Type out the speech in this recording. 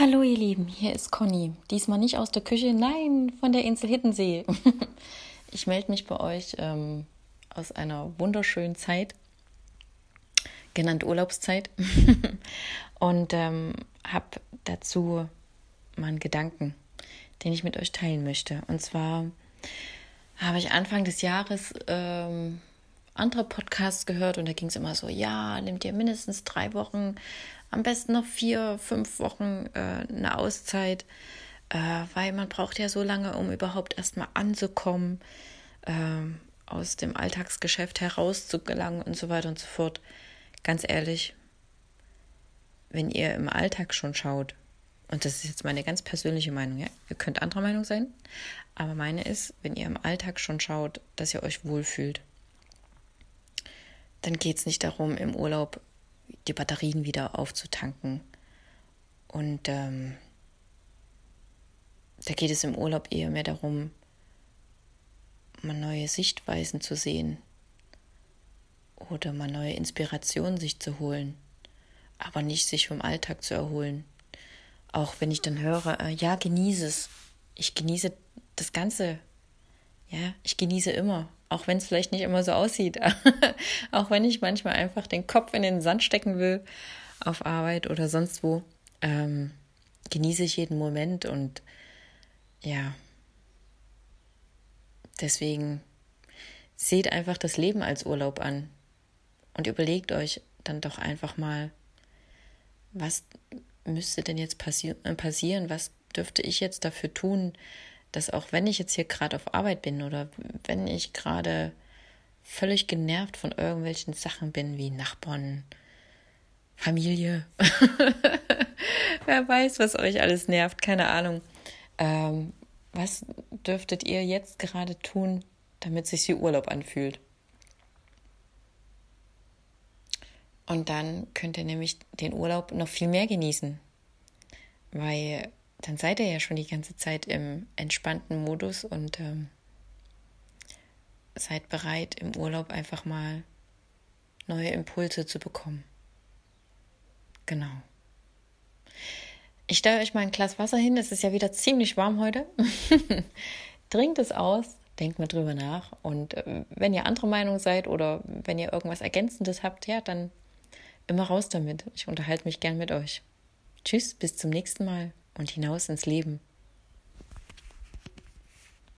Hallo ihr Lieben, hier ist Conny. Diesmal nicht aus der Küche, nein, von der Insel Hiddensee. ich melde mich bei euch ähm, aus einer wunderschönen Zeit, genannt Urlaubszeit, und ähm, habe dazu mal einen Gedanken, den ich mit euch teilen möchte. Und zwar habe ich Anfang des Jahres ähm, andere Podcasts gehört und da ging es immer so, ja, nehmt ihr mindestens drei Wochen am besten noch vier, fünf Wochen äh, eine Auszeit, äh, weil man braucht ja so lange, um überhaupt erstmal anzukommen, äh, aus dem Alltagsgeschäft herauszugelangen und so weiter und so fort. Ganz ehrlich, wenn ihr im Alltag schon schaut, und das ist jetzt meine ganz persönliche Meinung, ja, ihr könnt anderer Meinung sein, aber meine ist, wenn ihr im Alltag schon schaut, dass ihr euch wohlfühlt, dann geht es nicht darum, im Urlaub die Batterien wieder aufzutanken. Und ähm, da geht es im Urlaub eher mehr darum, mal neue Sichtweisen zu sehen oder mal neue Inspirationen sich zu holen, aber nicht sich vom Alltag zu erholen. Auch wenn ich dann höre, äh, ja, genieße es. Ich genieße das Ganze. Ja, ich genieße immer. Auch wenn es vielleicht nicht immer so aussieht. auch wenn ich manchmal einfach den Kopf in den Sand stecken will auf Arbeit oder sonst wo, ähm, genieße ich jeden Moment und ja, deswegen seht einfach das Leben als Urlaub an und überlegt euch dann doch einfach mal, was müsste denn jetzt passi passieren, was dürfte ich jetzt dafür tun, dass auch wenn ich jetzt hier gerade auf Arbeit bin oder wenn ich gerade völlig genervt von irgendwelchen Sachen bin, wie Nachbarn, Familie, wer weiß, was euch alles nervt, keine Ahnung. Ähm, was dürftet ihr jetzt gerade tun, damit sich wie Urlaub anfühlt? Und dann könnt ihr nämlich den Urlaub noch viel mehr genießen, weil dann seid ihr ja schon die ganze Zeit im entspannten Modus und ähm, seid bereit, im Urlaub einfach mal neue Impulse zu bekommen. Genau. Ich stelle euch mal ein Glas Wasser hin. Es ist ja wieder ziemlich warm heute. Trinkt es aus, denkt mal drüber nach. Und äh, wenn ihr anderer Meinung seid oder wenn ihr irgendwas Ergänzendes habt, ja, dann immer raus damit. Ich unterhalte mich gern mit euch. Tschüss, bis zum nächsten Mal und hinaus ins Leben.